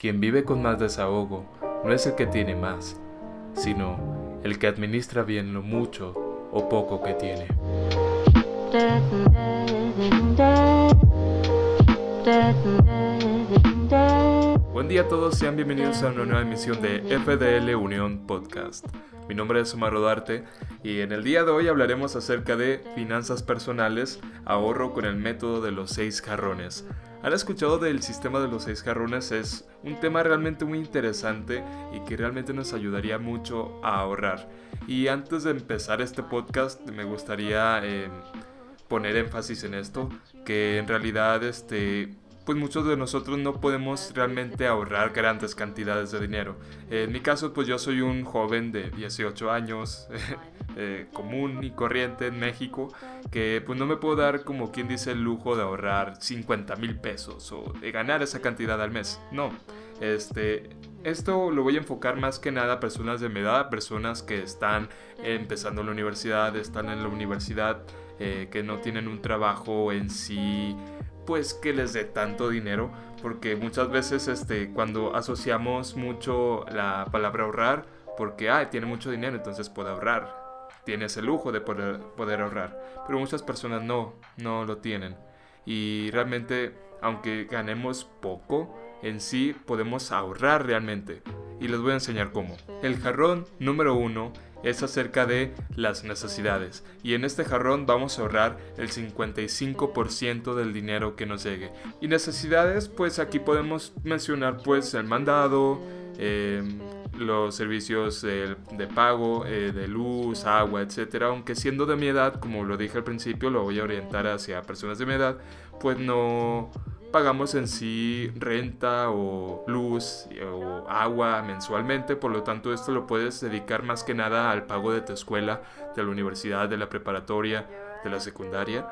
Quien vive con más desahogo no es el que tiene más, sino el que administra bien lo mucho o poco que tiene. Buen día a todos, sean bienvenidos a una nueva emisión de FDL Unión Podcast. Mi nombre es Omar Rodarte y en el día de hoy hablaremos acerca de finanzas personales, ahorro con el método de los seis jarrones. ¿Han escuchado del sistema de los seis jarrones? Es un tema realmente muy interesante y que realmente nos ayudaría mucho a ahorrar. Y antes de empezar este podcast me gustaría eh, poner énfasis en esto, que en realidad este, pues muchos de nosotros no podemos realmente ahorrar grandes cantidades de dinero. En mi caso, pues yo soy un joven de 18 años, eh, común y corriente en México, que pues no me puedo dar como quien dice el lujo de ahorrar 50 mil pesos o de ganar esa cantidad al mes. No, este, esto lo voy a enfocar más que nada a personas de mi edad, personas que están empezando la universidad, están en la universidad, eh, que no tienen un trabajo en sí pues que les dé tanto dinero porque muchas veces este cuando asociamos mucho la palabra ahorrar porque ah, tiene mucho dinero entonces puede ahorrar tiene ese lujo de poder, poder ahorrar pero muchas personas no no lo tienen. Y realmente aunque ganemos poco en sí podemos ahorrar realmente. Y les voy a enseñar cómo. El jarrón número uno es acerca de las necesidades. Y en este jarrón vamos a ahorrar el 55% del dinero que nos llegue. Y necesidades pues aquí podemos mencionar pues el mandado em, los servicios de, pago eh, de luz agua etcétera aunque siendo de mi edad como lo dije al principio lo voy a orientar hacia personas de mi edad pues no pagamos en sí renta o luz o agua mensualmente, por lo tanto esto lo puedes dedicar más que nada al pago de tu escuela, de la universidad, de la preparatoria, de la secundaria.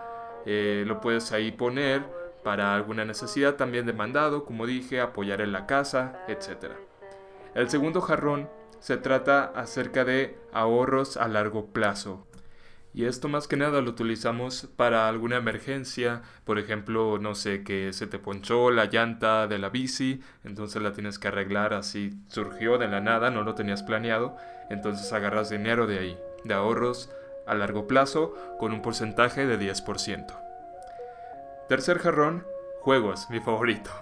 Eh, lo puedes ahí poner para alguna necesidad también de mandado, como dije, apoyar en la casa, etc. El segundo jarrón se trata acerca de ahorros a largo plazo. Y esto más que nada lo utilizamos para alguna emergencia, por ejemplo, no sé, que se te ponchó la llanta de la bici, entonces la tienes que arreglar así, surgió de la nada, no lo tenías planeado, entonces agarras dinero de ahí, de ahorros a largo plazo con un porcentaje de 10%. Tercer jarrón, juegos, mi favorito.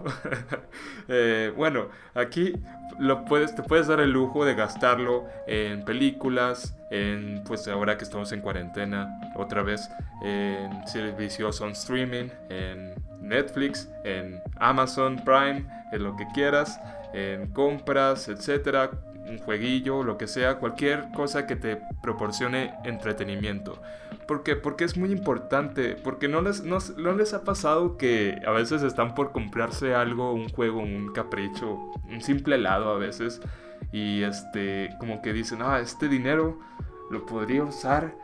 Eh, bueno, aquí lo puedes, te puedes dar el lujo de gastarlo en películas, en pues ahora que estamos en cuarentena, otra vez en servicios on streaming, en Netflix, en Amazon Prime, en lo que quieras, en compras, etcétera, un jueguillo, lo que sea, cualquier cosa que te proporcione entretenimiento. ¿Por qué? Porque es muy importante, porque no les, no, les ha pasado que a veces están por comprarse algo, un juego, un capricho, un simple helado a veces, y este, como que dicen, ah, este dinero lo podría usar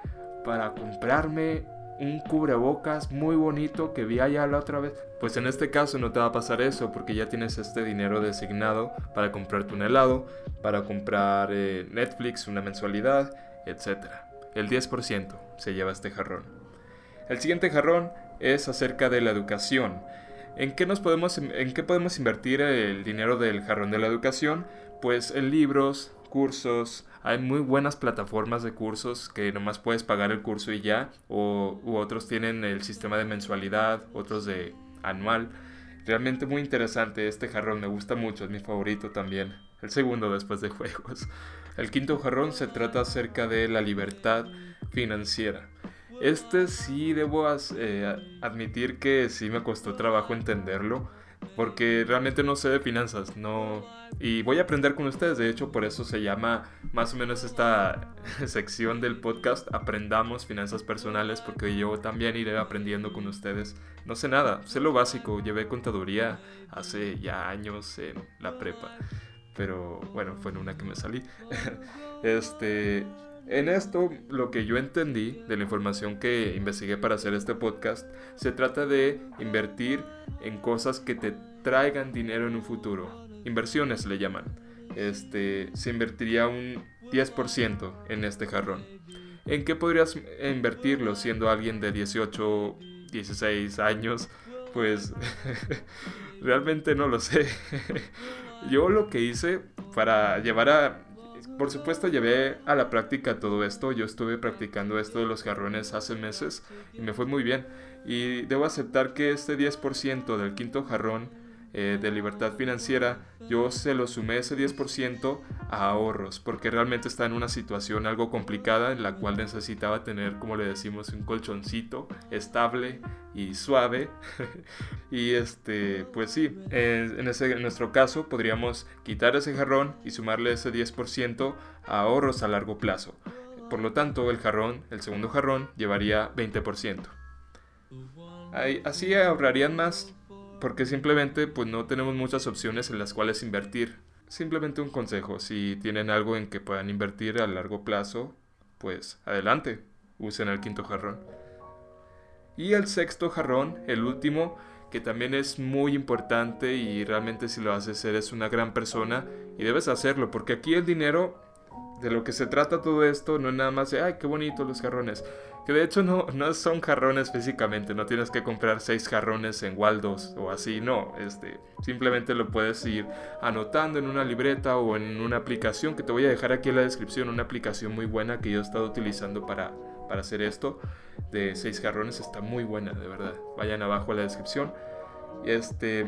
para comprarme un cubrebocas muy bonito que vi allá la otra vez. Pues en este caso no te va a pasar eso porque ya tienes este dinero designado para comprarte un helado, para comprar eh, Netflix, una mensualidad, etc. El 10% se lleva este jarrón. El siguiente jarrón es acerca de la educación. ¿En qué, nos podemos, ¿En qué podemos invertir el dinero del jarrón de la educación? Pues en libros, cursos, hay muy buenas plataformas de cursos que nomás puedes pagar el curso y ya, o u otros tienen el sistema de mensualidad, otros de anual. Realmente muy interesante este jarrón, me gusta mucho, es mi favorito también. El segundo después de juegos. El quinto jarrón se trata acerca de la libertad financiera. Este sí debo eh, admitir que sí me costó trabajo entenderlo porque realmente no sé de finanzas, no y voy a aprender con ustedes, de hecho por eso se llama más o menos esta sección del podcast Aprendamos finanzas personales porque yo también iré aprendiendo con ustedes. No sé nada, sé lo básico, llevé contaduría hace ya años en la prepa, pero bueno, fue en una que me salí. este en esto, lo que yo entendí de la información que investigué para hacer este podcast, se trata de invertir en cosas que te traigan dinero en un futuro. Inversiones le llaman. Este, se invertiría un 10% en este jarrón. ¿En qué podrías invertirlo siendo alguien de 18, 16 años? Pues realmente no lo sé. yo lo que hice para llevar a... Por supuesto llevé a la práctica todo esto, yo estuve practicando esto de los jarrones hace meses y me fue muy bien. Y debo aceptar que este 10% del quinto jarrón eh, de libertad financiera, yo se lo sumé ese 10% a ahorros, porque realmente está en una situación algo complicada en la cual necesitaba tener, como le decimos, un colchoncito estable y suave. y este, pues sí, en, ese, en nuestro caso podríamos quitar ese jarrón y sumarle ese 10% a ahorros a largo plazo. Por lo tanto, el jarrón, el segundo jarrón, llevaría 20%. Así ahorrarían más porque simplemente pues no tenemos muchas opciones en las cuales invertir. Simplemente un consejo, si tienen algo en que puedan invertir a largo plazo, pues adelante, usen el quinto jarrón. Y el sexto jarrón, el último, que también es muy importante y realmente si lo haces eres una gran persona y debes hacerlo, porque aquí el dinero, de lo que se trata todo esto, no es nada más de, ay, qué bonito los jarrones. Que de hecho no, no son jarrones físicamente, no tienes que comprar seis jarrones en Waldos o así, no, este, simplemente lo puedes ir anotando en una libreta o en una aplicación que te voy a dejar aquí en la descripción, una aplicación muy buena que yo he estado utilizando para, para hacer esto, de seis jarrones, está muy buena, de verdad, vayan abajo a la descripción. Este,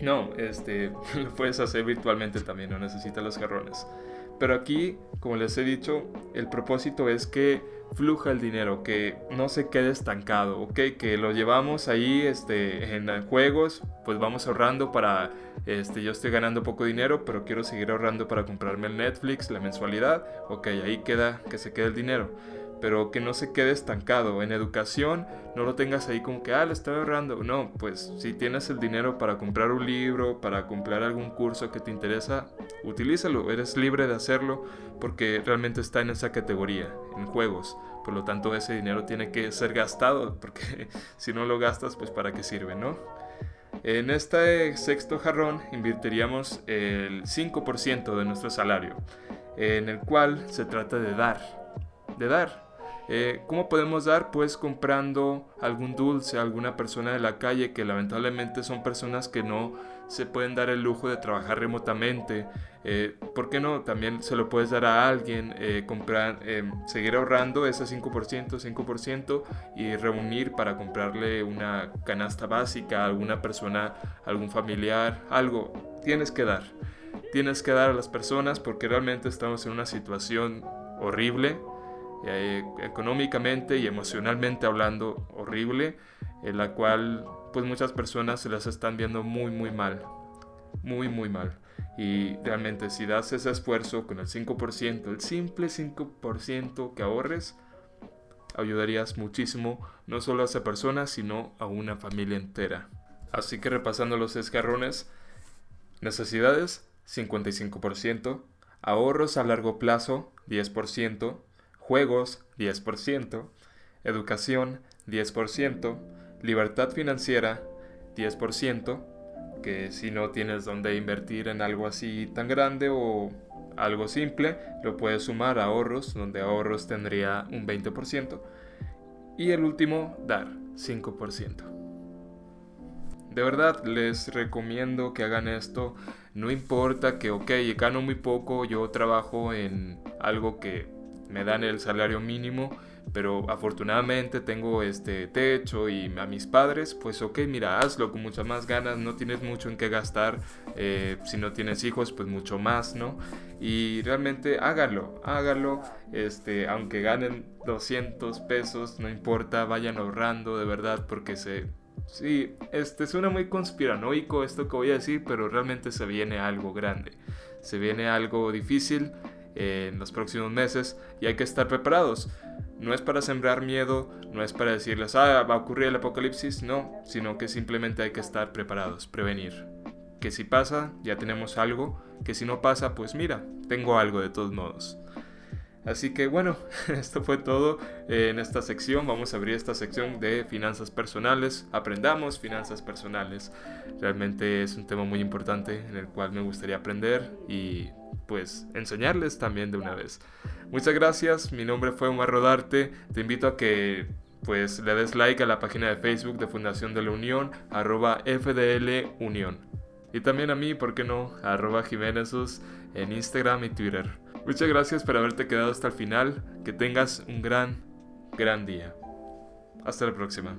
no, este, lo puedes hacer virtualmente también, no necesitas los jarrones. Pero aquí, como les he dicho, el propósito es que fluja el dinero, que no se quede estancado, ¿ok? Que lo llevamos ahí este, en juegos, pues vamos ahorrando para, este, yo estoy ganando poco dinero, pero quiero seguir ahorrando para comprarme el Netflix, la mensualidad, ok, ahí queda, que se quede el dinero pero que no se quede estancado. En educación no lo tengas ahí como que, ah, lo estoy ahorrando. No, pues si tienes el dinero para comprar un libro, para comprar algún curso que te interesa, utilízalo, eres libre de hacerlo porque realmente está en esa categoría, en juegos. Por lo tanto, ese dinero tiene que ser gastado, porque si no lo gastas, pues para qué sirve, ¿no? En este sexto jarrón invertiríamos el 5% de nuestro salario, en el cual se trata de dar, de dar. Eh, ¿Cómo podemos dar? Pues comprando algún dulce a alguna persona de la calle que lamentablemente son personas que no se pueden dar el lujo de trabajar remotamente. Eh, ¿Por qué no? También se lo puedes dar a alguien, eh, comprar, seguir ahorrando ese 5%, 5% y reunir para comprarle una canasta básica a alguna persona, algún familiar, algo. Tienes que dar. Tienes que dar a las personas porque realmente estamos en una situación horrible eh, económicamente y emocionalmente hablando horrible, en la cual pues muchas personas se las están viendo muy muy mal, muy muy mal. Y realmente si das ese esfuerzo con el 5%, el simple 5% que ahorres, ayudarías muchísimo no solo a esa persona, sino a una familia entera. Así que repasando los escarrones, necesidades 55%, ahorros a largo plazo 10%, juegos 10%, educación 10%, libertad financiera 10%, que si no tienes donde invertir en algo así tan grande o algo simple, lo puedes sumar a ahorros, donde ahorros tendría un 20%, y el último, dar 5%. De verdad les recomiendo que hagan esto. No importa que, ok, gano muy poco, yo trabajo en algo que me dan el salario mínimo, pero afortunadamente tengo este techo y a mis padres, pues ok, mira, hazlo con muchas más ganas, no tienes mucho en qué gastar, eh, si no tienes hijos, pues mucho más, ¿no? Y realmente hágalo, hágalo, este, aunque ganen 200 pesos, no importa, vayan ahorrando de verdad, porque se... Sí, este suena muy conspiranoico esto que voy a decir, pero realmente se viene algo grande, se viene algo difícil en los próximos meses y hay que estar preparados. No es para sembrar miedo, no es para decirles, ah, va a ocurrir el apocalipsis, no, sino que simplemente hay que estar preparados, prevenir. Que si pasa, ya tenemos algo, que si no pasa, pues mira, tengo algo de todos modos. Así que bueno, esto fue todo en esta sección. Vamos a abrir esta sección de finanzas personales. Aprendamos finanzas personales. Realmente es un tema muy importante en el cual me gustaría aprender y pues enseñarles también de una vez. Muchas gracias, mi nombre fue Omar Rodarte, te invito a que pues le des like a la página de Facebook de Fundación de la Unión, arroba FDL Unión. Y también a mí, ¿por qué no? Arroba Jiménezos en Instagram y Twitter. Muchas gracias por haberte quedado hasta el final. Que tengas un gran, gran día. Hasta la próxima.